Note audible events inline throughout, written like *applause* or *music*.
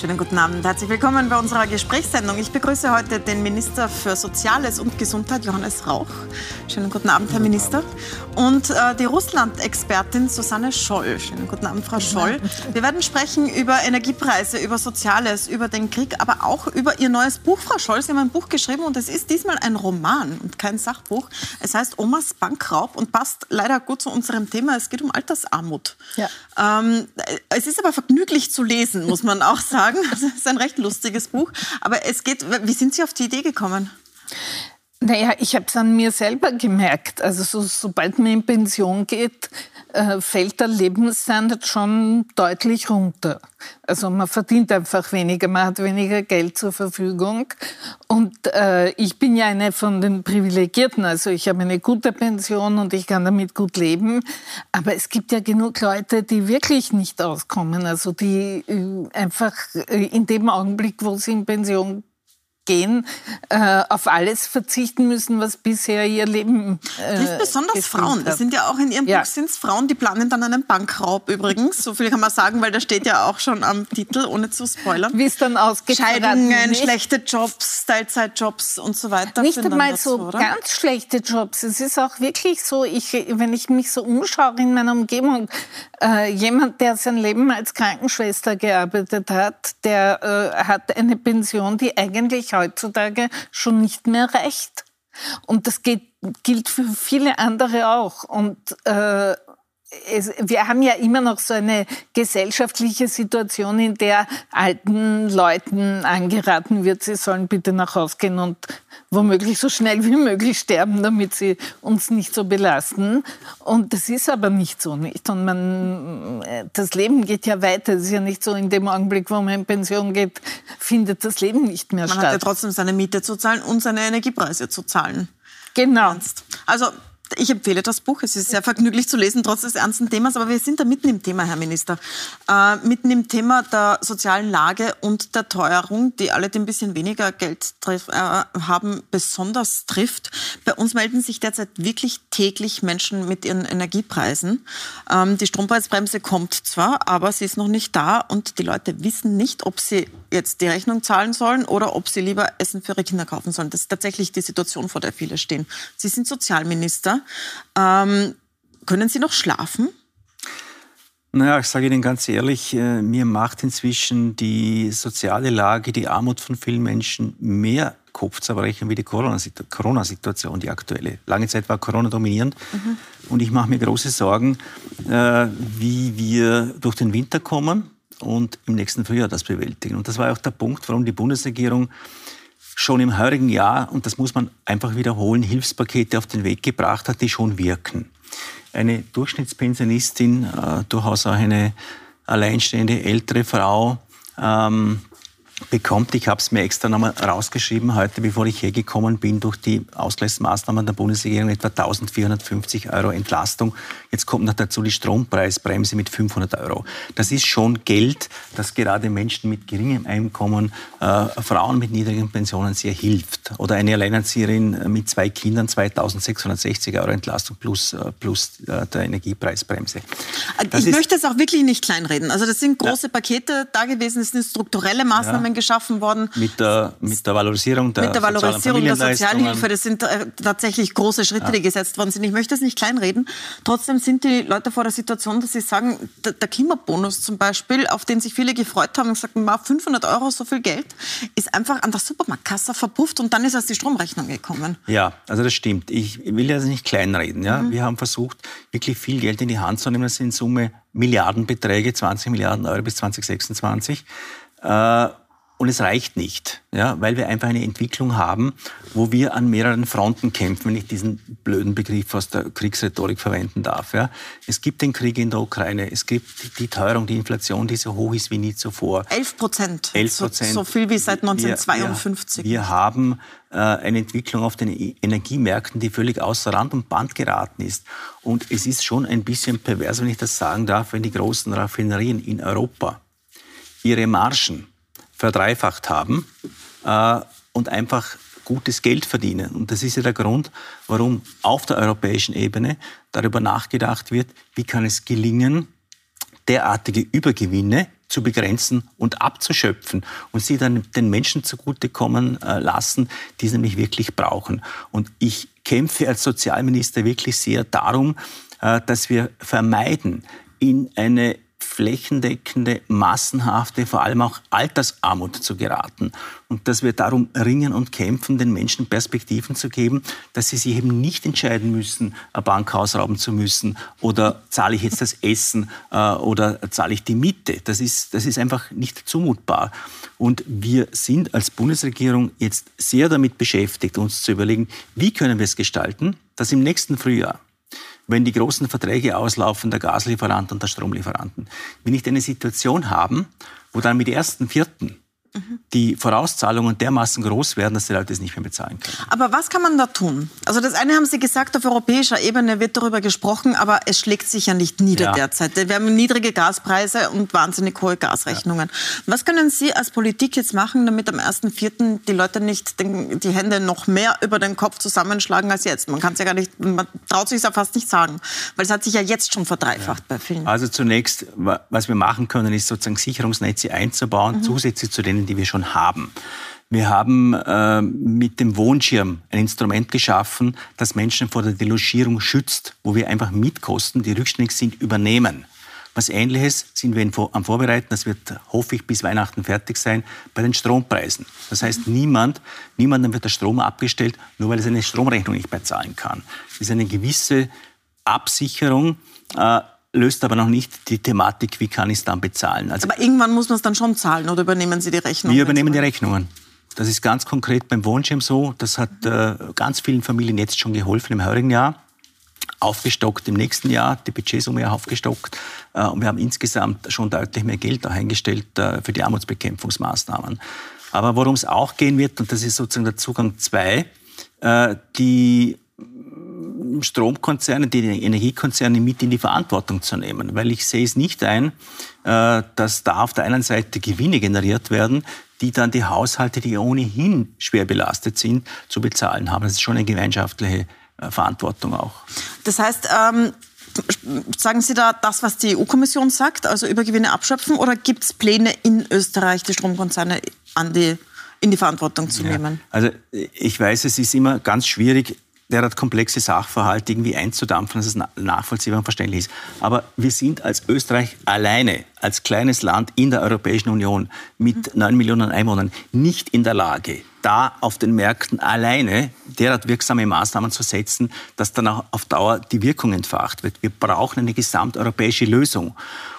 Schönen guten Abend. Herzlich willkommen bei unserer Gesprächssendung. Ich begrüße heute den Minister für Soziales und Gesundheit, Johannes Rauch. Schönen guten Abend, Herr Minister. Und äh, die Russland-Expertin Susanne Scholl. Schönen guten Abend, Frau Scholl. Wir werden sprechen über Energiepreise, über Soziales, über den Krieg, aber auch über Ihr neues Buch, Frau Scholl. Sie haben ein Buch geschrieben und es ist diesmal ein Roman und kein Sachbuch. Es heißt Omas Bankraub und passt leider gut zu unserem Thema. Es geht um Altersarmut. Ja. Ähm, es ist aber vergnüglich zu lesen, muss man auch *laughs* sagen sagen. *laughs* Es ist ein recht lustiges Buch. Aber es geht, wie sind Sie auf die Idee gekommen? Naja, ich habe es an mir selber gemerkt. Also so, sobald man in Pension geht, äh, fällt der Lebensstandard schon deutlich runter. Also man verdient einfach weniger, man hat weniger Geld zur Verfügung. Und äh, ich bin ja eine von den Privilegierten. Also ich habe eine gute Pension und ich kann damit gut leben. Aber es gibt ja genug Leute, die wirklich nicht auskommen. Also die äh, einfach äh, in dem Augenblick, wo sie in Pension gehen, äh, auf alles verzichten müssen, was bisher ihr Leben. Äh, Trifft besonders Frauen. Das sind ja auch in Ihrem ja. Buch sind Frauen, die planen dann einen Bankraub übrigens. So viel kann man sagen, weil da steht ja auch schon am Titel, ohne zu spoilern. Wie es dann ausgeht. Scheidungen, schlechte Jobs, Teilzeitjobs und so weiter. Nicht einmal so oder? ganz schlechte Jobs. Es ist auch wirklich so, ich, wenn ich mich so umschaue in meiner Umgebung, äh, jemand, der sein Leben als Krankenschwester gearbeitet hat, der äh, hat eine Pension, die eigentlich heutzutage schon nicht mehr reicht. Und das geht, gilt für viele andere auch. Und äh, es, wir haben ja immer noch so eine gesellschaftliche Situation, in der alten Leuten angeraten wird, sie sollen bitte nach Hause gehen und womöglich so schnell wie möglich sterben, damit sie uns nicht so belasten. Und das ist aber nicht so nicht. Und man, das Leben geht ja weiter. Es ist ja nicht so, in dem Augenblick, wo man in Pension geht, findet das Leben nicht mehr man statt. Man hat ja trotzdem seine Miete zu zahlen und seine Energiepreise zu zahlen. Genau. Also ich empfehle das Buch. Es ist sehr vergnüglich zu lesen, trotz des ernsten Themas. Aber wir sind da mitten im Thema, Herr Minister. Äh, mitten im Thema der sozialen Lage und der Teuerung, die alle, die ein bisschen weniger Geld treff, äh, haben, besonders trifft. Bei uns melden sich derzeit wirklich täglich Menschen mit ihren Energiepreisen. Ähm, die Strompreisbremse kommt zwar, aber sie ist noch nicht da und die Leute wissen nicht, ob sie jetzt die Rechnung zahlen sollen oder ob sie lieber Essen für ihre Kinder kaufen sollen. Das ist tatsächlich die Situation, vor der viele stehen. Sie sind Sozialminister. Ähm, können Sie noch schlafen? Naja, ich sage Ihnen ganz ehrlich, äh, mir macht inzwischen die soziale Lage, die Armut von vielen Menschen mehr Kopfzerbrechen wie die Corona-Situation, die aktuelle. Lange Zeit war Corona dominierend mhm. und ich mache mir große Sorgen, äh, wie wir durch den Winter kommen und im nächsten Frühjahr das bewältigen. Und das war auch der Punkt, warum die Bundesregierung schon im heurigen Jahr, und das muss man einfach wiederholen, Hilfspakete auf den Weg gebracht hat, die schon wirken. Eine Durchschnittspensionistin, äh, durchaus auch eine alleinstehende ältere Frau, ähm, bekommt. Ich habe es mir extra nochmal rausgeschrieben heute, bevor ich hergekommen bin, durch die Ausgleichsmaßnahmen der Bundesregierung etwa 1450 Euro Entlastung. Jetzt kommt noch dazu die Strompreisbremse mit 500 Euro. Das ist schon Geld, das gerade Menschen mit geringem Einkommen, äh, Frauen mit niedrigen Pensionen sehr hilft. Oder eine Alleinerzieherin mit zwei Kindern 2660 Euro Entlastung plus, äh, plus äh, der Energiepreisbremse. Das ich möchte es auch wirklich nicht kleinreden. Also das sind große ja. Pakete da gewesen, das sind strukturelle Maßnahmen. Ja Maßnahmen geschaffen worden. Mit der, mit der Valorisierung der, mit der, Valorisierung der Sozialhilfe. Das sind äh, tatsächlich große Schritte, ja. die gesetzt worden sind. Ich möchte es nicht kleinreden. Trotzdem sind die Leute vor der Situation, dass sie sagen, der, der Klimabonus zum Beispiel, auf den sich viele gefreut haben und gesagt haben, 500 Euro, so viel Geld, ist einfach an der Supermarktkasse verpufft und dann ist erst die Stromrechnung gekommen. Ja, also das stimmt. Ich will das nicht kleinreden. Ja? Mhm. Wir haben versucht, wirklich viel Geld in die Hand zu nehmen. Das sind in Summe Milliardenbeträge, 20 Milliarden Euro bis 2026. Äh, und es reicht nicht, ja, weil wir einfach eine Entwicklung haben, wo wir an mehreren Fronten kämpfen, wenn ich diesen blöden Begriff aus der Kriegsrhetorik verwenden darf. Ja. Es gibt den Krieg in der Ukraine, es gibt die Teuerung, die Inflation, die so hoch ist wie nie zuvor. 11 Prozent. 11 Prozent. So, so, viel wie seit 1952. Wir, wir haben äh, eine Entwicklung auf den e-, Energiemärkten, die völlig außer Rand und Band geraten ist. Und es ist schon ein bisschen pervers, wenn ich das sagen darf, wenn die großen Raffinerien in Europa ihre Margen verdreifacht haben äh, und einfach gutes Geld verdienen. Und das ist ja der Grund, warum auf der europäischen Ebene darüber nachgedacht wird, wie kann es gelingen, derartige Übergewinne zu begrenzen und abzuschöpfen und sie dann den Menschen zugutekommen äh, lassen, die es nämlich wirklich brauchen. Und ich kämpfe als Sozialminister wirklich sehr darum, äh, dass wir vermeiden, in eine flächendeckende, massenhafte, vor allem auch Altersarmut zu geraten. Und dass wir darum ringen und kämpfen, den Menschen Perspektiven zu geben, dass sie sich eben nicht entscheiden müssen, ein Bankhaus rauben zu müssen oder zahle ich jetzt das Essen äh, oder zahle ich die Miete. Das ist, das ist einfach nicht zumutbar. Und wir sind als Bundesregierung jetzt sehr damit beschäftigt, uns zu überlegen, wie können wir es gestalten, dass im nächsten Frühjahr wenn die großen Verträge auslaufen, der Gaslieferant und der Stromlieferanten, wir nicht eine Situation haben, wo dann mit 1.4 die Vorauszahlungen dermaßen groß werden, dass die Leute es nicht mehr bezahlen können. Aber was kann man da tun? Also das eine haben Sie gesagt, auf europäischer Ebene wird darüber gesprochen, aber es schlägt sich ja nicht nieder ja. derzeit. Wir haben niedrige Gaspreise und wahnsinnig hohe Gasrechnungen. Ja. Was können Sie als Politik jetzt machen, damit am 1.4. die Leute nicht den, die Hände noch mehr über den Kopf zusammenschlagen als jetzt? Man kann es ja gar nicht, man traut sich ja fast nicht sagen, weil es hat sich ja jetzt schon verdreifacht ja. bei vielen. Also zunächst, was wir machen können, ist sozusagen Sicherungsnetze einzubauen, mhm. zusätzlich zu den denen, die wir schon haben. Wir haben äh, mit dem Wohnschirm ein Instrument geschaffen, das Menschen vor der Delogierung schützt, wo wir einfach Mietkosten, die rückständig sind, übernehmen. Was Ähnliches sind wir am Vorbereiten, das wird, hoffe ich, bis Weihnachten fertig sein, bei den Strompreisen. Das heißt, niemand, niemandem wird der Strom abgestellt, nur weil er seine Stromrechnung nicht mehr zahlen kann. Das ist eine gewisse Absicherung. Äh, löst aber noch nicht die Thematik, wie kann ich es dann bezahlen. Also, aber irgendwann muss man es dann schon zahlen oder übernehmen Sie die Rechnung? Wir übernehmen die Rechnungen. Das ist ganz konkret beim Wohnschirm so. Das hat äh, ganz vielen Familien jetzt schon geholfen im heurigen Jahr. Aufgestockt im nächsten Jahr, die Budgetsumme aufgestockt. Äh, und wir haben insgesamt schon deutlich mehr Geld auch eingestellt äh, für die Armutsbekämpfungsmaßnahmen. Aber worum es auch gehen wird, und das ist sozusagen der Zugang 2, äh, die Stromkonzerne, die Energiekonzerne mit in die Verantwortung zu nehmen. Weil ich sehe es nicht ein, äh, dass da auf der einen Seite Gewinne generiert werden, die dann die Haushalte, die ohnehin schwer belastet sind, zu bezahlen haben. Das ist schon eine gemeinschaftliche äh, Verantwortung auch. Das heißt, ähm Sagen Sie da das, was die EU-Kommission sagt, also Übergewinne abschöpfen, oder gibt es Pläne in Österreich, die Stromkonzerne an die, in die Verantwortung zu ja. nehmen? Also ich weiß, es ist immer ganz schwierig, derart komplexe Sachverhalte irgendwie einzudampfen, dass es nachvollziehbar und verständlich ist. Aber wir sind als Österreich alleine, als kleines Land in der Europäischen Union mit neun Millionen Einwohnern nicht in der Lage, da auf den Märkten alleine derart wirksame Maßnahmen zu setzen, dass dann auch auf Dauer die Wirkung entfacht wird. Wir brauchen eine gesamteuropäische Lösung.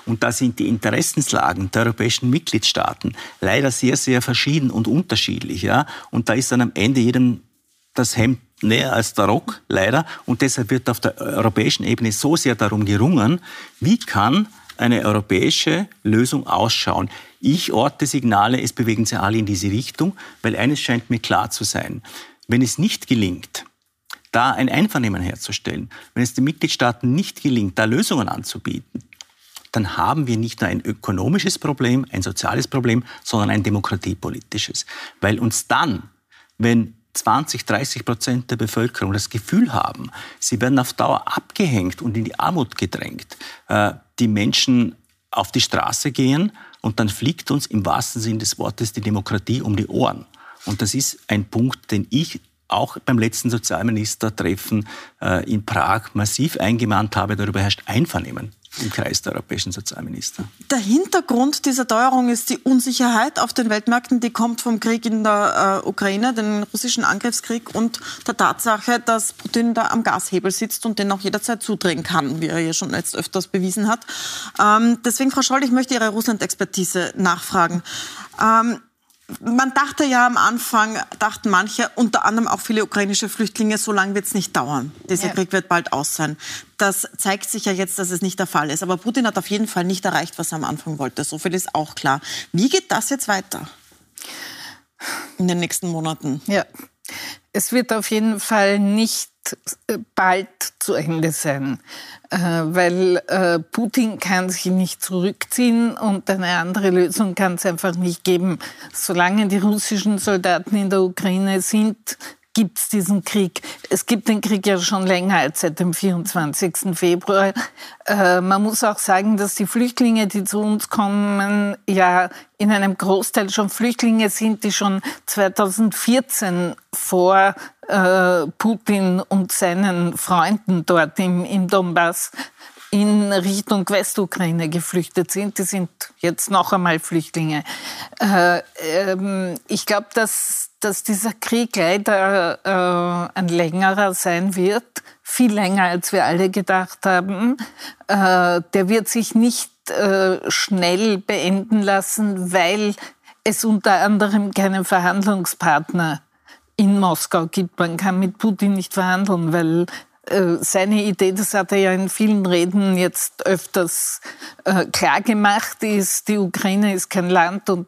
Und da sind die Interessenslagen der europäischen Mitgliedstaaten leider sehr, sehr verschieden und unterschiedlich. Ja? Und da ist dann am Ende jedem das Hemd näher als der Rock, leider. Und deshalb wird auf der europäischen Ebene so sehr darum gerungen, wie kann eine europäische Lösung ausschauen. Ich orte Signale, es bewegen sich alle in diese Richtung, weil eines scheint mir klar zu sein. Wenn es nicht gelingt, da ein Einvernehmen herzustellen, wenn es den Mitgliedstaaten nicht gelingt, da Lösungen anzubieten, dann haben wir nicht nur ein ökonomisches Problem, ein soziales Problem, sondern ein demokratiepolitisches. Weil uns dann, wenn 20, 30 Prozent der Bevölkerung das Gefühl haben, sie werden auf Dauer abgehängt und in die Armut gedrängt, äh, die Menschen auf die Straße gehen und dann fliegt uns im wahrsten Sinn des Wortes die Demokratie um die Ohren. Und das ist ein Punkt, den ich auch beim letzten Sozialministertreffen äh, in Prag massiv eingemahnt habe. Darüber herrscht Einvernehmen im Kreis der europäischen Sozialminister. Der Hintergrund dieser Teuerung ist die Unsicherheit auf den Weltmärkten, die kommt vom Krieg in der äh, Ukraine, den russischen Angriffskrieg und der Tatsache, dass Putin da am Gashebel sitzt und den auch jederzeit zudrehen kann, wie er ja schon jetzt öfters bewiesen hat. Ähm, deswegen, Frau Scholl, ich möchte Ihre Russland-Expertise nachfragen. Ähm, man dachte ja am Anfang, dachten manche, unter anderem auch viele ukrainische Flüchtlinge, so lange wird es nicht dauern. Dieser ja. Krieg wird bald aus sein. Das zeigt sich ja jetzt, dass es nicht der Fall ist. Aber Putin hat auf jeden Fall nicht erreicht, was er am Anfang wollte. So viel ist auch klar. Wie geht das jetzt weiter? In den nächsten Monaten? Ja, es wird auf jeden Fall nicht äh, bald zu Ende sein, äh, weil äh, Putin kann sich nicht zurückziehen und eine andere Lösung kann es einfach nicht geben. Solange die russischen Soldaten in der Ukraine sind, gibt es diesen Krieg. Es gibt den Krieg ja schon länger als seit dem 24. Februar. Man muss auch sagen, dass die Flüchtlinge, die zu uns kommen, ja in einem Großteil schon Flüchtlinge sind, die schon 2014 vor äh, Putin und seinen Freunden dort im, im Donbass in Richtung Westukraine geflüchtet sind. Die sind jetzt noch einmal Flüchtlinge. Äh, ähm, ich glaube, dass, dass dieser Krieg leider äh, ein längerer sein wird, viel länger, als wir alle gedacht haben. Äh, der wird sich nicht äh, schnell beenden lassen, weil es unter anderem keinen Verhandlungspartner in Moskau gibt. Man kann mit Putin nicht verhandeln, weil äh, seine Idee, das hat er ja in vielen Reden jetzt öfters äh, klar gemacht, ist, die Ukraine ist kein Land und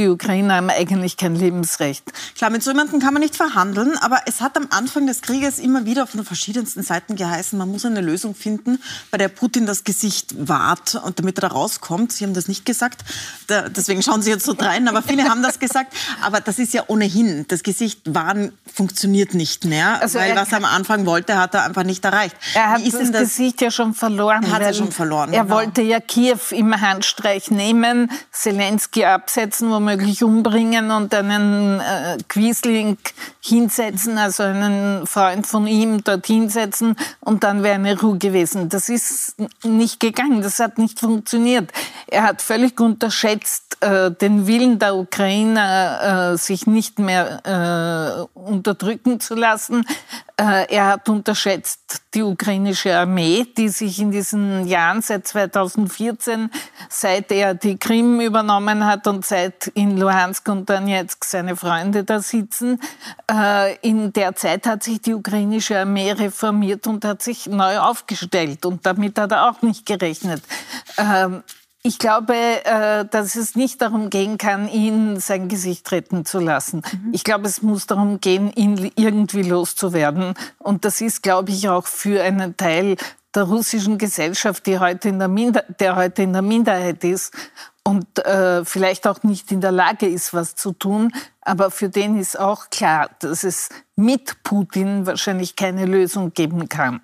die Ukrainer haben eigentlich kein Lebensrecht. Klar, mit so jemandem kann man nicht verhandeln, aber es hat am Anfang des Krieges immer wieder von verschiedensten Seiten geheißen, man muss eine Lösung finden, bei der Putin das Gesicht wahrt und damit er da rauskommt. Sie haben das nicht gesagt, da, deswegen schauen Sie jetzt so drein, aber viele haben das gesagt. Aber das ist ja ohnehin, das Gesicht wahren funktioniert nicht mehr, also weil was er am Anfang wollte, hat er einfach nicht erreicht. Er hat das, das, Gesicht ja schon verloren. Er hat ja schon verloren. Er genau. wollte ja Kiew im Handstreich nehmen, Zelensky absetzen, wo womöglich umbringen und einen äh, Quiesling hinsetzen, also einen Freund von ihm dort hinsetzen und dann wäre eine Ruhe gewesen. Das ist nicht gegangen, das hat nicht funktioniert. Er hat völlig unterschätzt äh, den Willen der Ukrainer, äh, sich nicht mehr äh, unterdrücken zu lassen. Äh, er hat unterschätzt die ukrainische Armee, die sich in diesen Jahren seit 2014, seit er die Krim übernommen hat und seit in Luhansk und Donetsk seine Freunde da sitzen, äh, in der Zeit hat sich die ukrainische Armee reformiert und hat sich neu aufgestellt. Und damit hat er auch nicht gerechnet. Ähm, ich glaube, äh, dass es nicht darum gehen kann, ihn sein Gesicht retten zu lassen. Mhm. Ich glaube, es muss darum gehen, ihn irgendwie loszuwerden. Und das ist, glaube ich, auch für einen Teil der russischen Gesellschaft, die heute in der, Minder der heute in der Minderheit ist und äh, vielleicht auch nicht in der Lage ist, was zu tun. Aber für den ist auch klar, dass es mit Putin wahrscheinlich keine Lösung geben kann.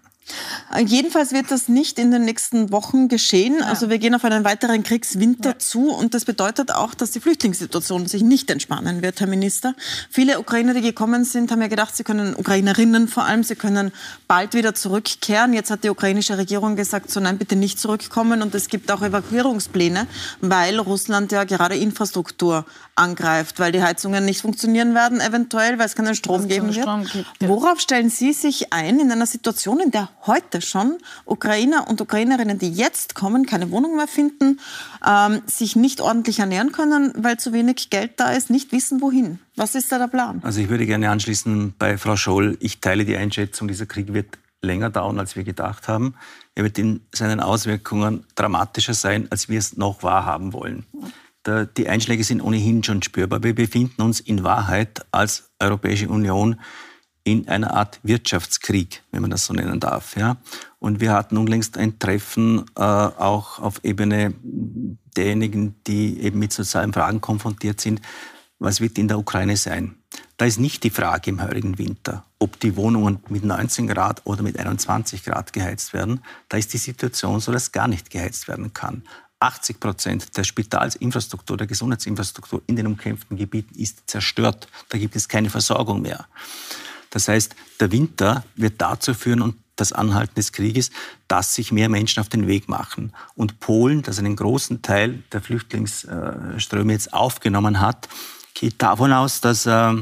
Äh, jedenfalls wird das nicht in den nächsten Wochen geschehen. Ja. Also wir gehen auf einen weiteren Kriegswinter ja. zu und das bedeutet auch, dass die Flüchtlingssituation sich nicht entspannen wird, Herr Minister. Viele Ukrainer, die gekommen sind, haben ja gedacht, sie können, Ukrainerinnen vor allem, sie können bald wieder zurückkehren. Jetzt hat die ukrainische Regierung gesagt, so nein, bitte nicht zurückkommen und es gibt auch Evakuierungspläne, weil Russland ja gerade Infrastruktur angreift, weil die Heizungen nicht funktionieren werden, eventuell, weil es keinen Strom geben wird. Strom gibt, ja. Worauf stellen Sie sich ein in einer Situation, in der heute schon Ukrainer und Ukrainerinnen, die jetzt kommen, keine Wohnung mehr finden, ähm, sich nicht ordentlich ernähren können, weil zu wenig Geld da ist, nicht wissen, wohin. Was ist da der Plan? Also ich würde gerne anschließen bei Frau Scholl. Ich teile die Einschätzung, dieser Krieg wird länger dauern, als wir gedacht haben. Er wird in seinen Auswirkungen dramatischer sein, als wir es noch wahrhaben wollen. Die Einschläge sind ohnehin schon spürbar. Wir befinden uns in Wahrheit als Europäische Union in einer Art Wirtschaftskrieg, wenn man das so nennen darf. Ja? Und wir hatten unlängst ein Treffen äh, auch auf Ebene derjenigen, die eben mit sozialen Fragen konfrontiert sind. Was wird in der Ukraine sein? Da ist nicht die Frage im heurigen Winter, ob die Wohnungen mit 19 Grad oder mit 21 Grad geheizt werden. Da ist die Situation so, dass gar nicht geheizt werden kann. 80 Prozent der Spitalsinfrastruktur, der Gesundheitsinfrastruktur in den umkämpften Gebieten ist zerstört. Da gibt es keine Versorgung mehr. Das heißt, der Winter wird dazu führen und das Anhalten des Krieges, dass sich mehr Menschen auf den Weg machen. Und Polen, das einen großen Teil der Flüchtlingsströme jetzt aufgenommen hat, geht davon aus, dass äh,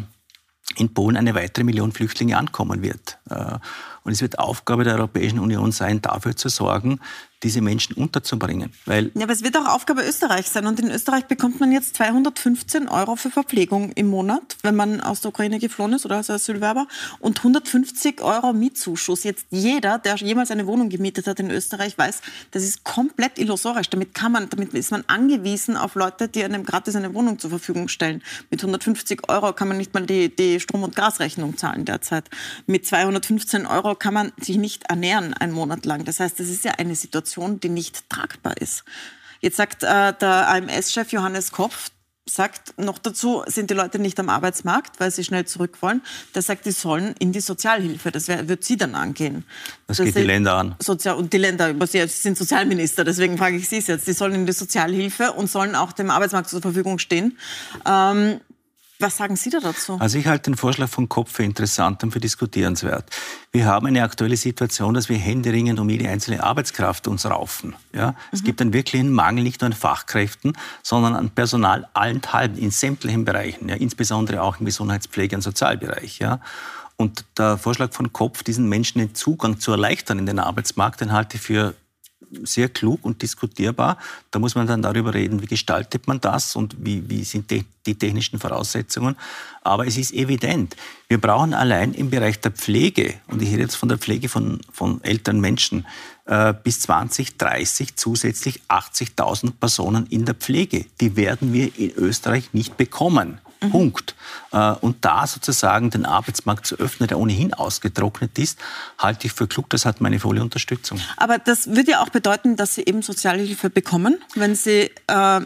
in Polen eine weitere Million Flüchtlinge ankommen wird. Äh, und es wird Aufgabe der Europäischen Union sein, dafür zu sorgen, diese Menschen unterzubringen. Weil ja, aber es wird auch Aufgabe Österreichs sein. Und in Österreich bekommt man jetzt 215 Euro für Verpflegung im Monat, wenn man aus der Ukraine geflohen ist oder als Asylwerber. Und 150 Euro Mietzuschuss. Jetzt jeder, der jemals eine Wohnung gemietet hat in Österreich, weiß, das ist komplett illusorisch. Damit, kann man, damit ist man angewiesen auf Leute, die einem gratis eine Wohnung zur Verfügung stellen. Mit 150 Euro kann man nicht mal die, die Strom- und Gasrechnung zahlen derzeit. Mit 215 Euro kann man sich nicht ernähren einen Monat lang. Das heißt, das ist ja eine Situation, Situation, die nicht tragbar ist. Jetzt sagt äh, der AMS-Chef Johannes Kopf, sagt noch dazu, sind die Leute nicht am Arbeitsmarkt, weil sie schnell zurück wollen. Der sagt, die sollen in die Sozialhilfe. Das wär, wird Sie dann angehen. Das geht die Länder an. Sozial und die Länder, Sie sind Sozialminister, deswegen frage ich Sie es jetzt. Die sollen in die Sozialhilfe und sollen auch dem Arbeitsmarkt zur Verfügung stehen. Ähm, was sagen Sie da dazu? Also ich halte den Vorschlag von Kopf für interessant und für diskutierenswert. Wir haben eine aktuelle Situation, dass wir händeringend um jede einzelne Arbeitskraft uns raufen. Ja? Mhm. Es gibt einen wirklichen Mangel nicht nur an Fachkräften, sondern an Personal allenthalben in sämtlichen Bereichen, ja? insbesondere auch im Gesundheitspflege- und Sozialbereich. Ja? Und der Vorschlag von Kopf, diesen Menschen den Zugang zu erleichtern in den Arbeitsmarkt, den halte ich für sehr klug und diskutierbar. Da muss man dann darüber reden, wie gestaltet man das und wie, wie sind die, die technischen Voraussetzungen. Aber es ist evident, wir brauchen allein im Bereich der Pflege, und ich rede jetzt von der Pflege von, von älteren Menschen, äh, bis 2030 zusätzlich 80.000 Personen in der Pflege. Die werden wir in Österreich nicht bekommen. Mhm. Punkt. Äh, und da sozusagen den Arbeitsmarkt zu öffnen, der ohnehin ausgetrocknet ist, halte ich für klug. Das hat meine volle Unterstützung. Aber das würde ja auch bedeuten, dass Sie eben Sozialhilfe bekommen, wenn Sie äh,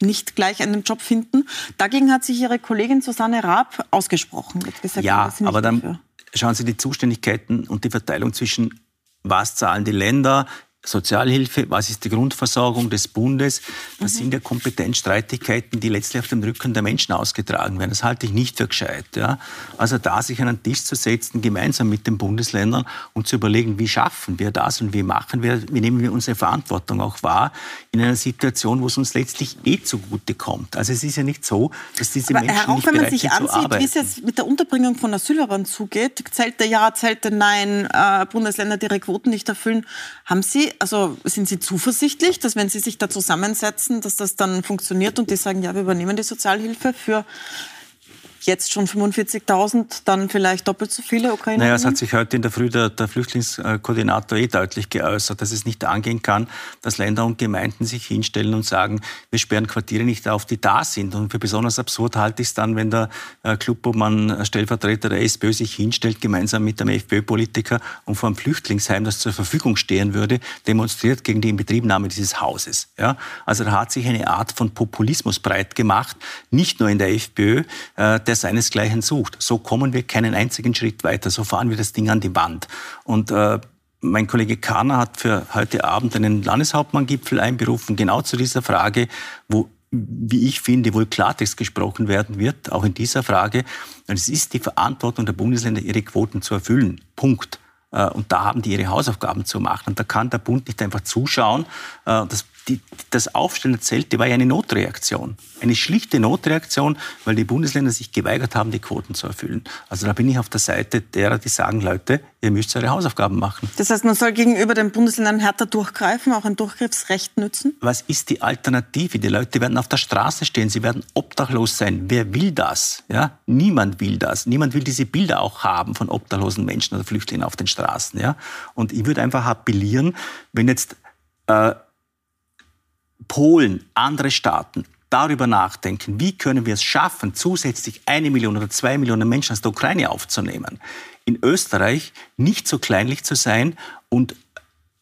nicht gleich einen Job finden. Dagegen hat sich Ihre Kollegin Susanne Raab ausgesprochen. Gesagt, ja, aber dann dafür. schauen Sie die Zuständigkeiten und die Verteilung zwischen was zahlen die Länder, Sozialhilfe, was ist die Grundversorgung des Bundes? Das mhm. sind ja Kompetenzstreitigkeiten, die letztlich auf dem Rücken der Menschen ausgetragen werden. Das halte ich nicht für gescheit. Ja? Also da sich an einen Tisch zu setzen, gemeinsam mit den Bundesländern und zu überlegen, wie schaffen wir das und wie machen wir, wie nehmen wir unsere Verantwortung auch wahr in einer Situation, wo es uns letztlich eh zugute kommt. Also es ist ja nicht so, dass diese Aber Menschen auch nicht wenn man sich ansieht, wie es jetzt mit der Unterbringung von Asylbewerbern zugeht, Zelte ja, Zelte nein, äh, Bundesländer, die ihre Quoten nicht erfüllen, haben Sie also sind Sie zuversichtlich, dass wenn Sie sich da zusammensetzen, dass das dann funktioniert und die sagen, ja, wir übernehmen die Sozialhilfe für jetzt schon 45.000, dann vielleicht doppelt so viele Ukrainer? Naja, es hat sich heute in der Früh der, der, Flüchtlingskoordinator eh deutlich geäußert, dass es nicht angehen kann, dass Länder und Gemeinden sich hinstellen und sagen, wir sperren Quartiere nicht auf, die da sind. Und für besonders absurd halte ich es dann, wenn der äh, Klubobmann, äh, Stellvertreter der SPÖ, sich hinstellt, gemeinsam mit einem FPÖ-Politiker und vor einem Flüchtlingsheim, das zur Verfügung stehen würde, demonstriert gegen die Inbetriebnahme dieses Hauses. Ja? Also da hat sich eine Art von Populismus breit gemacht, nicht nur in der FPÖ, äh, der seinesgleichen sucht. So kommen wir keinen einzigen Schritt weiter. So fahren wir das Ding an die Wand. Und äh, mein Kollege Kahner hat für heute Abend einen Landeshauptmanngipfel einberufen, genau zu dieser Frage, wo wie ich finde, wohl Klartext gesprochen werden wird, auch in dieser Frage. Und es ist die Verantwortung der Bundesländer, ihre Quoten zu erfüllen. Punkt. Äh, und da haben die ihre Hausaufgaben zu machen. Und da kann der Bund nicht einfach zuschauen. Äh, das die, das Aufstellen der Zelte war ja eine Notreaktion. Eine schlichte Notreaktion, weil die Bundesländer sich geweigert haben, die Quoten zu erfüllen. Also da bin ich auf der Seite derer, die sagen, Leute, ihr müsst eure Hausaufgaben machen. Das heißt, man soll gegenüber den Bundesländern härter durchgreifen, auch ein Durchgriffsrecht nützen? Was ist die Alternative? Die Leute werden auf der Straße stehen, sie werden obdachlos sein. Wer will das? Ja? Niemand will das. Niemand will diese Bilder auch haben von obdachlosen Menschen oder Flüchtlingen auf den Straßen. Ja? Und ich würde einfach appellieren, wenn jetzt äh, Polen, andere Staaten darüber nachdenken, wie können wir es schaffen, zusätzlich eine Million oder zwei Millionen Menschen aus der Ukraine aufzunehmen. In Österreich nicht so kleinlich zu sein und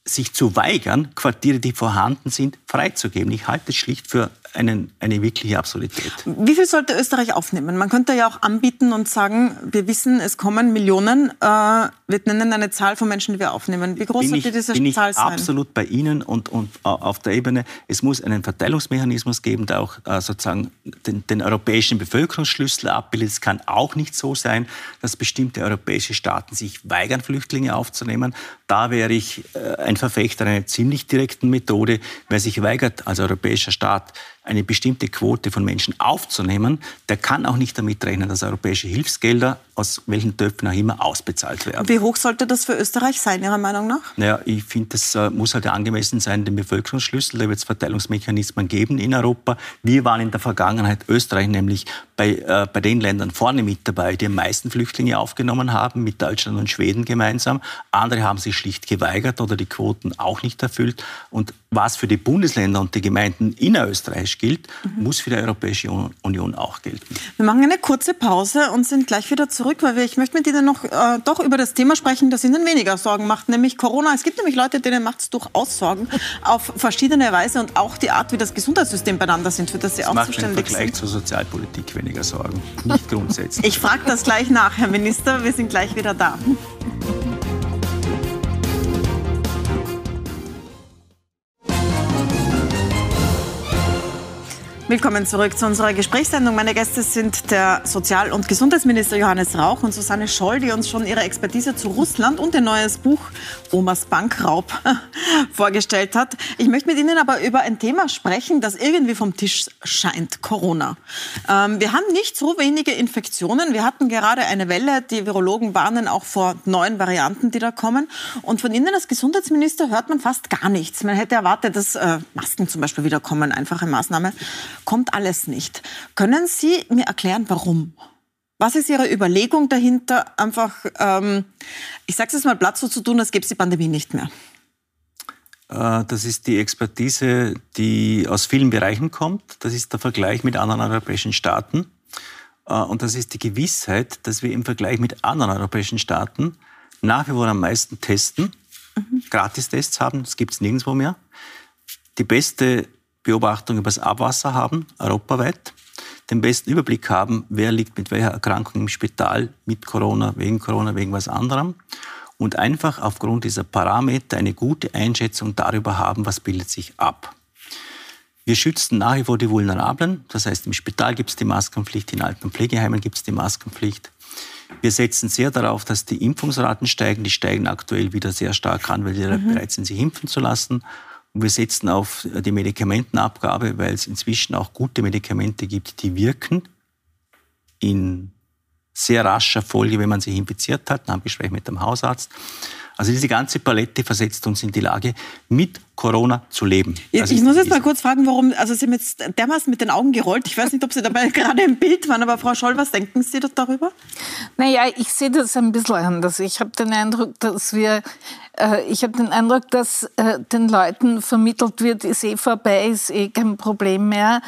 sich zu weigern, Quartiere, die vorhanden sind, freizugeben. Ich halte es schlicht für einen, eine wirkliche Absurdität. Wie viel sollte Österreich aufnehmen? Man könnte ja auch anbieten und sagen, wir wissen, es kommen Millionen. Äh, wir nennen eine Zahl von Menschen, die wir aufnehmen. Wie groß bin sollte ich, diese bin Zahl ich sein? absolut bei Ihnen und, und auf der Ebene. Es muss einen Verteilungsmechanismus geben, der auch äh, sozusagen den, den europäischen Bevölkerungsschlüssel abbildet. Es kann auch nicht so sein, dass bestimmte europäische Staaten sich weigern, Flüchtlinge aufzunehmen. Da wäre ich äh, ein Verfechter einer ziemlich direkten Methode. Wer sich weigert, als europäischer Staat eine bestimmte Quote von Menschen aufzunehmen, der kann auch nicht damit rechnen, dass europäische Hilfsgelder aus welchen Töpfen auch immer ausbezahlt werden. Wie hoch sollte das für Österreich sein, Ihrer Meinung nach? Naja, ich finde, das äh, muss halt angemessen sein, den Bevölkerungsschlüssel. Da wird es Verteilungsmechanismen geben in Europa. Wir waren in der Vergangenheit, Österreich nämlich, bei, äh, bei den Ländern vorne mit dabei, die am meisten Flüchtlinge aufgenommen haben, mit Deutschland und Schweden gemeinsam. Andere haben sich schlicht geweigert oder die Quoten auch nicht erfüllt. Und was für die Bundesländer und die Gemeinden innerösterreichisch gilt, mhm. muss für die Europäische Union auch gelten. Wir machen eine kurze Pause und sind gleich wieder zurück, weil wir, ich möchte mit Ihnen noch äh, doch über das Thema sprechen, das Ihnen weniger Sorgen macht, nämlich Corona. Es gibt nämlich Leute, denen macht es durchaus Sorgen auf verschiedene Weise und auch die Art, wie das Gesundheitssystem beieinander sind, für das Sie das auch zuständig sind. im Vergleich zur Sozialpolitik weniger Sorgen, nicht grundsätzlich. *laughs* Ich frage das gleich nach, Herr Minister. Wir sind gleich wieder da. Willkommen zurück zu unserer Gesprächssendung. Meine Gäste sind der Sozial- und Gesundheitsminister Johannes Rauch und Susanne Scholl, die uns schon ihre Expertise zu Russland und ihr neues Buch Omas Bankraub *laughs* vorgestellt hat. Ich möchte mit Ihnen aber über ein Thema sprechen, das irgendwie vom Tisch scheint, Corona. Ähm, wir haben nicht so wenige Infektionen. Wir hatten gerade eine Welle, die Virologen warnen auch vor neuen Varianten, die da kommen. Und von Ihnen als Gesundheitsminister hört man fast gar nichts. Man hätte erwartet, dass äh, Masken zum Beispiel wieder kommen, einfache Maßnahme kommt alles nicht. Können Sie mir erklären, warum? Was ist Ihre Überlegung dahinter, einfach, ähm, ich sage es mal platt so zu tun, als gäbe es die Pandemie nicht mehr? Äh, das ist die Expertise, die aus vielen Bereichen kommt. Das ist der Vergleich mit anderen europäischen Staaten. Äh, und das ist die Gewissheit, dass wir im Vergleich mit anderen europäischen Staaten nach wie vor am meisten testen, mhm. Gratistests haben, das gibt es nirgendwo mehr. Die beste Beobachtung über das Abwasser haben, europaweit, den besten Überblick haben, wer liegt mit welcher Erkrankung im Spital, mit Corona, wegen Corona, wegen was anderem. Und einfach aufgrund dieser Parameter eine gute Einschätzung darüber haben, was bildet sich ab. Wir schützen nach wie vor die Vulnerablen. Das heißt, im Spital gibt es die Maskenpflicht, in Alten- und Pflegeheimen gibt es die Maskenpflicht. Wir setzen sehr darauf, dass die Impfungsraten steigen. Die steigen aktuell wieder sehr stark an, weil die mhm. bereit sind, sich impfen zu lassen. Wir setzen auf die Medikamentenabgabe, weil es inzwischen auch gute Medikamente gibt, die wirken in sehr rascher Folge, wenn man sich infiziert hat, nach einem Gespräch mit dem Hausarzt. Also diese ganze Palette versetzt uns in die Lage, mit Corona zu leben. Jetzt, ich muss jetzt mal kurz fragen, warum, also Sie haben jetzt dermaßen mit den Augen gerollt. Ich weiß nicht, ob Sie dabei *laughs* gerade im Bild waren, aber Frau Scholl, was denken Sie darüber? Naja, ich sehe das ein bisschen anders. Ich habe den Eindruck, dass wir, äh, ich habe den Eindruck, dass äh, den Leuten vermittelt wird, ist eh vorbei, ist eh kein Problem mehr.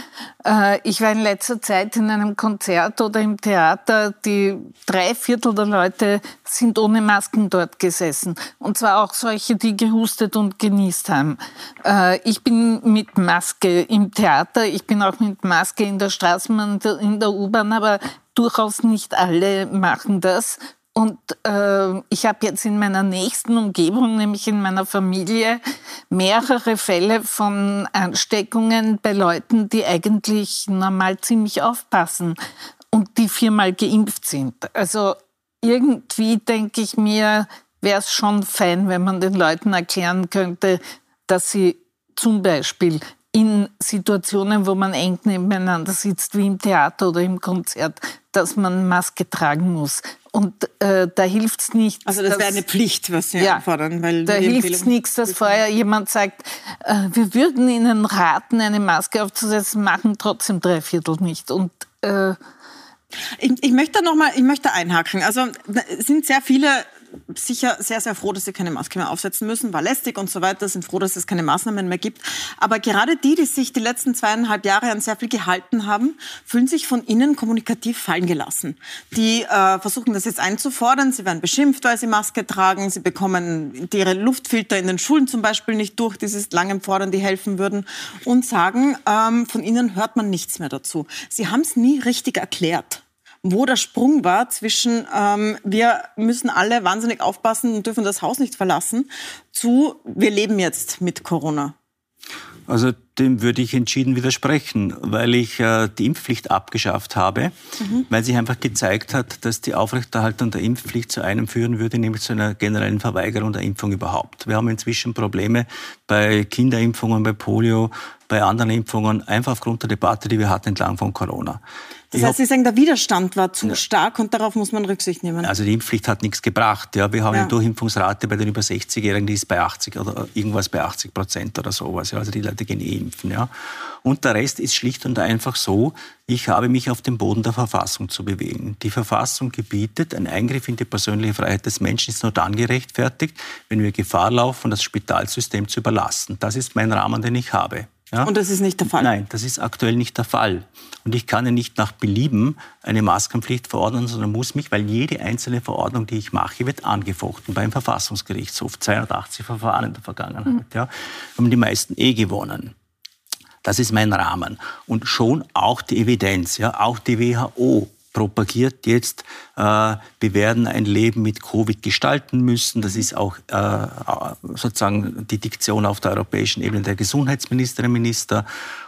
Äh, ich war in letzter Zeit in einem Konzert oder im Theater, die drei Viertel der Leute sind ohne Masken dort gesessen. Und zwar auch solche, die gehustet und genießt haben. Äh, ich bin mit Maske im Theater, ich bin auch mit Maske in der Straßenbahn, in der U-Bahn, aber durchaus nicht alle machen das. Und äh, ich habe jetzt in meiner nächsten Umgebung, nämlich in meiner Familie, mehrere Fälle von Ansteckungen bei Leuten, die eigentlich normal ziemlich aufpassen und die viermal geimpft sind. Also irgendwie denke ich mir, wäre es schon fein, wenn man den Leuten erklären könnte, dass sie zum Beispiel in Situationen, wo man eng nebeneinander sitzt, wie im Theater oder im Konzert, dass man Maske tragen muss. Und äh, da hilft es nicht. Also das wäre eine Pflicht, was Sie ja, fordern. Weil da hilft es nichts, dass vorher jemand sagt, äh, wir würden Ihnen raten, eine Maske aufzusetzen, machen trotzdem drei Viertel nicht. Und äh, ich, ich, möchte noch mal, ich möchte einhaken. Also es sind sehr viele sicher sehr, sehr froh, dass sie keine Maske mehr aufsetzen müssen, war lästig und so weiter, sind froh, dass es keine Maßnahmen mehr gibt. Aber gerade die, die sich die letzten zweieinhalb Jahre an sehr viel gehalten haben, fühlen sich von innen kommunikativ fallen gelassen. Die äh, versuchen das jetzt einzufordern, sie werden beschimpft, weil sie Maske tragen, sie bekommen ihre Luftfilter in den Schulen zum Beispiel nicht durch, die sie langem fordern, die helfen würden und sagen, ähm, von ihnen hört man nichts mehr dazu. Sie haben es nie richtig erklärt wo der Sprung war zwischen ähm, wir müssen alle wahnsinnig aufpassen und dürfen das Haus nicht verlassen, zu wir leben jetzt mit Corona. Also dem würde ich entschieden widersprechen, weil ich äh, die Impfpflicht abgeschafft habe, mhm. weil sich einfach gezeigt hat, dass die Aufrechterhaltung der Impfpflicht zu einem führen würde, nämlich zu einer generellen Verweigerung der Impfung überhaupt. Wir haben inzwischen Probleme bei Kinderimpfungen, bei Polio, bei anderen Impfungen, einfach aufgrund der Debatte, die wir hatten entlang von Corona. Das heißt, Sie sagen, der Widerstand war zu ja. stark und darauf muss man Rücksicht nehmen. Also die Impfpflicht hat nichts gebracht. Ja, wir haben ja. eine Durchimpfungsrate bei den über 60-Jährigen, die ist bei 80 oder irgendwas bei 80 Prozent oder sowas. Ja, also die Leute gehen eh impfen. Ja. Und der Rest ist schlicht und einfach so, ich habe mich auf dem Boden der Verfassung zu bewegen. Die Verfassung gebietet, ein Eingriff in die persönliche Freiheit des Menschen ist nur dann gerechtfertigt, wenn wir Gefahr laufen, das Spitalsystem zu überlassen. Das ist mein Rahmen, den ich habe. Ja? Und das ist nicht der Fall? Nein, das ist aktuell nicht der Fall. Und ich kann ja nicht nach Belieben eine Maskenpflicht verordnen, sondern muss mich, weil jede einzelne Verordnung, die ich mache, wird angefochten beim Verfassungsgerichtshof. 280 Verfahren in der Vergangenheit. Mhm. Ja, haben die meisten eh gewonnen. Das ist mein Rahmen. Und schon auch die Evidenz, ja, auch die WHO propagiert jetzt, äh, wir werden ein Leben mit Covid gestalten müssen. Das ist auch äh, sozusagen die Diktion auf der europäischen Ebene der Gesundheitsministerinnen und Minister.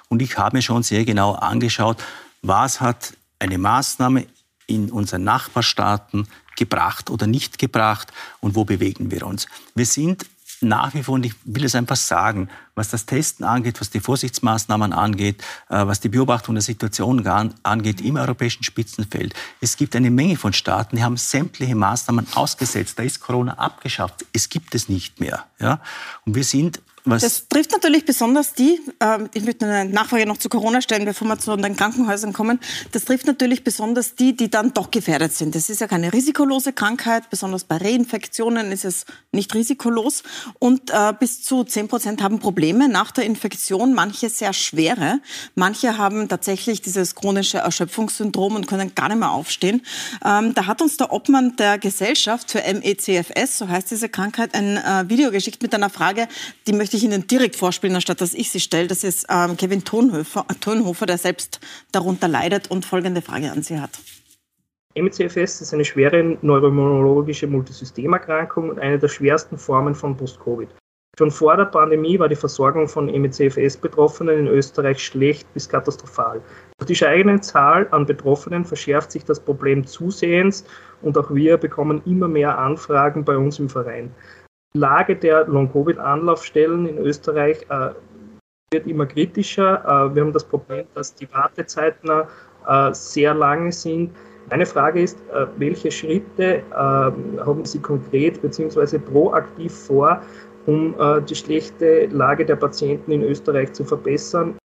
Und ich habe mir schon sehr genau angeschaut, was hat eine Maßnahme in unseren Nachbarstaaten gebracht oder nicht gebracht und wo bewegen wir uns. Wir sind nach wie vor, und ich will es einfach sagen, was das Testen angeht, was die Vorsichtsmaßnahmen angeht, äh, was die Beobachtung der Situation angeht im europäischen Spitzenfeld. Es gibt eine Menge von Staaten, die haben sämtliche Maßnahmen ausgesetzt. Da ist Corona abgeschafft. Es gibt es nicht mehr. Ja? Und wir sind was das trifft natürlich besonders die, äh, ich möchte eine Nachfrage noch zu Corona stellen, bevor wir zu den Krankenhäusern kommen. Das trifft natürlich besonders die, die dann doch gefährdet sind. Das ist ja keine risikolose Krankheit, besonders bei Reinfektionen ist es nicht risikolos. Und äh, bis zu 10 Prozent haben Probleme nach der Infektion, manche sehr schwere. Manche haben tatsächlich dieses chronische Erschöpfungssyndrom und können gar nicht mehr aufstehen. Ähm, da hat uns der Obmann der Gesellschaft für MECFS, so heißt diese Krankheit, ein äh, Video geschickt mit einer Frage, die möchte ich Ihnen direkt vorspielen, anstatt dass ich sie stelle. Das ist ähm, Kevin Thunhofer, Thunhofer, der selbst darunter leidet und folgende Frage an Sie hat. MCFS ist eine schwere neuroimmunologische Multisystemerkrankung und eine der schwersten Formen von Post-Covid. Schon vor der Pandemie war die Versorgung von MECFS-Betroffenen in Österreich schlecht bis katastrophal. Durch die steigende Zahl an Betroffenen verschärft sich das Problem zusehends und auch wir bekommen immer mehr Anfragen bei uns im Verein. Lage der Long-Covid-Anlaufstellen in Österreich äh, wird immer kritischer. Äh, wir haben das Problem, dass die Wartezeiten äh, sehr lange sind. Meine Frage ist, äh, welche Schritte ähm, haben Sie konkret bzw. proaktiv vor, um äh, die schlechte Lage der Patienten in Österreich zu verbessern?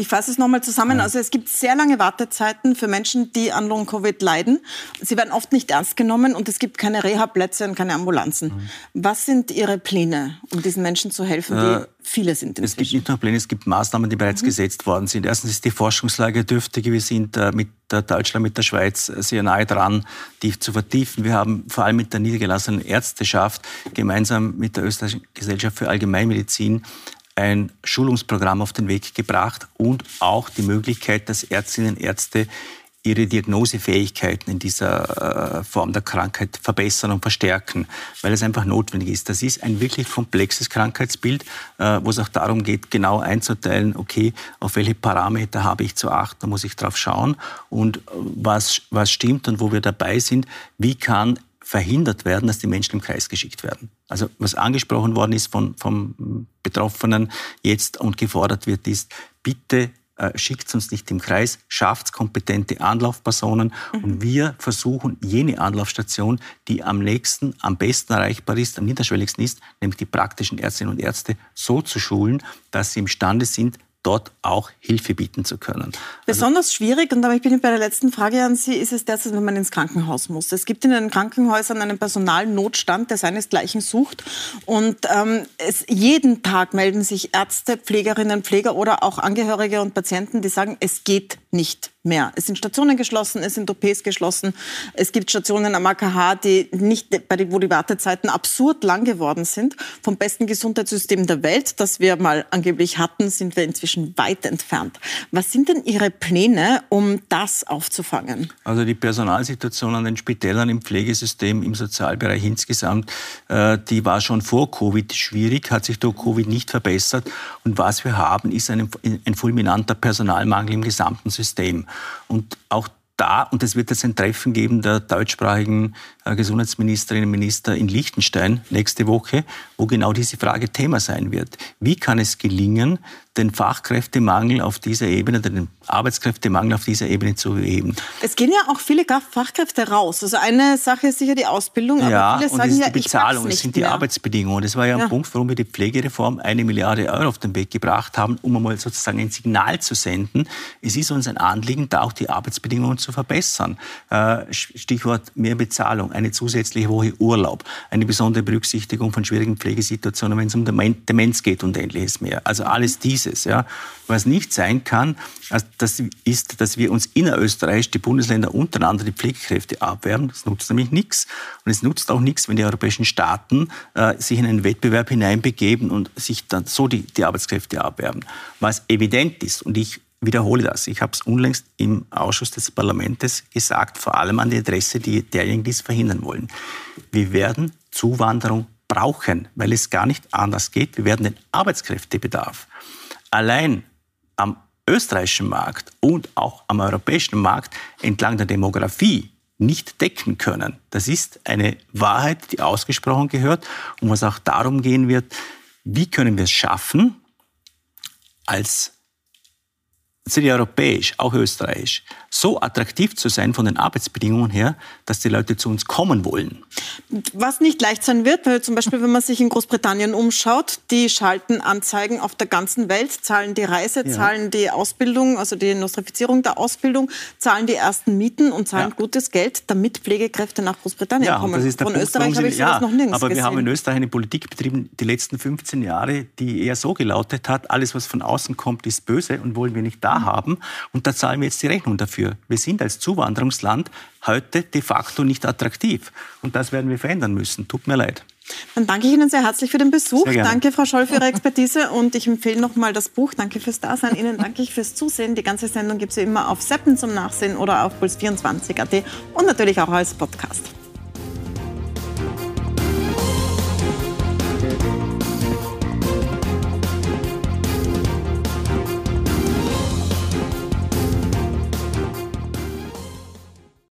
Ich fasse es nochmal zusammen. Ja. Also es gibt sehr lange Wartezeiten für Menschen, die an Long-Covid leiden. Sie werden oft nicht ernst genommen und es gibt keine Reha-Plätze und keine Ambulanzen. Mhm. Was sind Ihre Pläne, um diesen Menschen zu helfen, die äh, viele sind inzwischen? Es gibt nicht nur Pläne, es gibt Maßnahmen, die bereits mhm. gesetzt worden sind. Erstens ist die Forschungslage dürftig. Wir sind äh, mit Deutschland, mit der Schweiz sehr nahe dran, die zu vertiefen. Wir haben vor allem mit der niedergelassenen Ärzteschaft gemeinsam mit der Österreichischen Gesellschaft für Allgemeinmedizin ein Schulungsprogramm auf den Weg gebracht und auch die Möglichkeit, dass Ärztinnen und Ärzte ihre Diagnosefähigkeiten in dieser äh, Form der Krankheit verbessern und verstärken, weil es einfach notwendig ist. Das ist ein wirklich komplexes Krankheitsbild, äh, wo es auch darum geht, genau einzuteilen, okay, auf welche Parameter habe ich zu achten, da muss ich drauf schauen und äh, was, was stimmt und wo wir dabei sind, wie kann verhindert werden, dass die Menschen im Kreis geschickt werden. Also was angesprochen worden ist von, vom Betroffenen jetzt und gefordert wird, ist, bitte äh, schickt uns nicht im Kreis, schafft kompetente Anlaufpersonen mhm. und wir versuchen jene Anlaufstation, die am nächsten, am besten erreichbar ist, am niederschwelligsten ist, nämlich die praktischen Ärztinnen und Ärzte, so zu schulen, dass sie imstande sind, dort auch Hilfe bieten zu können. Besonders also, schwierig, und ich bin bei der letzten Frage an Sie, ist es derzeit, wenn man ins Krankenhaus muss. Es gibt in den Krankenhäusern einen Personalnotstand, der seinesgleichen sucht. Und ähm, es, jeden Tag melden sich Ärzte, Pflegerinnen, Pfleger oder auch Angehörige und Patienten, die sagen, es geht nicht mehr. Es sind Stationen geschlossen, es sind OPs geschlossen. Es gibt Stationen am AKH, die nicht, wo die Wartezeiten absurd lang geworden sind. Vom besten Gesundheitssystem der Welt, das wir mal angeblich hatten, sind wir inzwischen weit entfernt. Was sind denn Ihre Pläne, um das aufzufangen? Also die Personalsituation an den Spitälern im Pflegesystem, im Sozialbereich insgesamt, äh, die war schon vor Covid schwierig, hat sich durch Covid nicht verbessert. Und was wir haben, ist ein, ein fulminanter Personalmangel im gesamten System. Und auch da, und es wird jetzt ein Treffen geben der deutschsprachigen Gesundheitsministerinnen und Minister in Liechtenstein nächste Woche, wo genau diese Frage Thema sein wird. Wie kann es gelingen, den Fachkräftemangel auf dieser Ebene, den Arbeitskräftemangel auf dieser Ebene zu beheben. Es gehen ja auch viele Fachkräfte raus. Also eine Sache ist sicher die Ausbildung, aber ja, viele und sagen es ist die Bezahlung, es sind die mehr. Arbeitsbedingungen. Das war ja ein ja. Punkt, warum wir die Pflegereform eine Milliarde Euro auf den Weg gebracht haben, um einmal sozusagen ein Signal zu senden. Es ist uns ein Anliegen, da auch die Arbeitsbedingungen zu verbessern. Äh, Stichwort mehr Bezahlung eine zusätzliche Woche Urlaub, eine besondere Berücksichtigung von schwierigen Pflegesituationen, wenn es um Demenz geht und ähnliches mehr. Also alles dieses. Ja. Was nicht sein kann, das ist, dass wir uns innerösterreich, die Bundesländer untereinander die Pflegekräfte abwerben. Das nutzt nämlich nichts. Und es nutzt auch nichts, wenn die europäischen Staaten äh, sich in einen Wettbewerb hineinbegeben und sich dann so die, die Arbeitskräfte abwerben. Was evident ist, und ich wiederhole das. Ich habe es unlängst im Ausschuss des Parlaments gesagt, vor allem an die Adresse derjenigen, die es verhindern wollen. Wir werden Zuwanderung brauchen, weil es gar nicht anders geht. Wir werden den Arbeitskräftebedarf allein am österreichischen Markt und auch am europäischen Markt entlang der Demografie nicht decken können. Das ist eine Wahrheit, die ausgesprochen gehört und was auch darum gehen wird, wie können wir es schaffen, als sind ja europäisch, auch österreichisch, so attraktiv zu sein von den Arbeitsbedingungen her, dass die Leute zu uns kommen wollen. Was nicht leicht sein wird, weil zum Beispiel, wenn man sich in Großbritannien umschaut, die schalten Anzeigen auf der ganzen Welt, zahlen die Reise, ja. zahlen die Ausbildung, also die Nostrifizierung der Ausbildung, zahlen die ersten Mieten und zahlen ja. gutes Geld, damit Pflegekräfte nach Großbritannien ja, kommen. Das ist der Von Punkt, Österreich habe ich sowas ja, noch nirgends Aber wir gesehen. haben in Österreich eine Politik betrieben, die letzten 15 Jahre, die eher so gelautet hat, alles, was von außen kommt, ist böse und wollen wir nicht da haben. Und da zahlen wir jetzt die Rechnung dafür. Wir sind als Zuwanderungsland heute de facto nicht attraktiv. Und das werden wir verändern müssen. Tut mir leid. Dann danke ich Ihnen sehr herzlich für den Besuch. Danke, Frau Scholl, für Ihre Expertise. Und ich empfehle nochmal das Buch. Danke fürs Dasein. Ihnen danke ich fürs Zusehen. Die ganze Sendung gibt es immer auf Seppen zum Nachsehen oder auf puls24.at und natürlich auch als Podcast.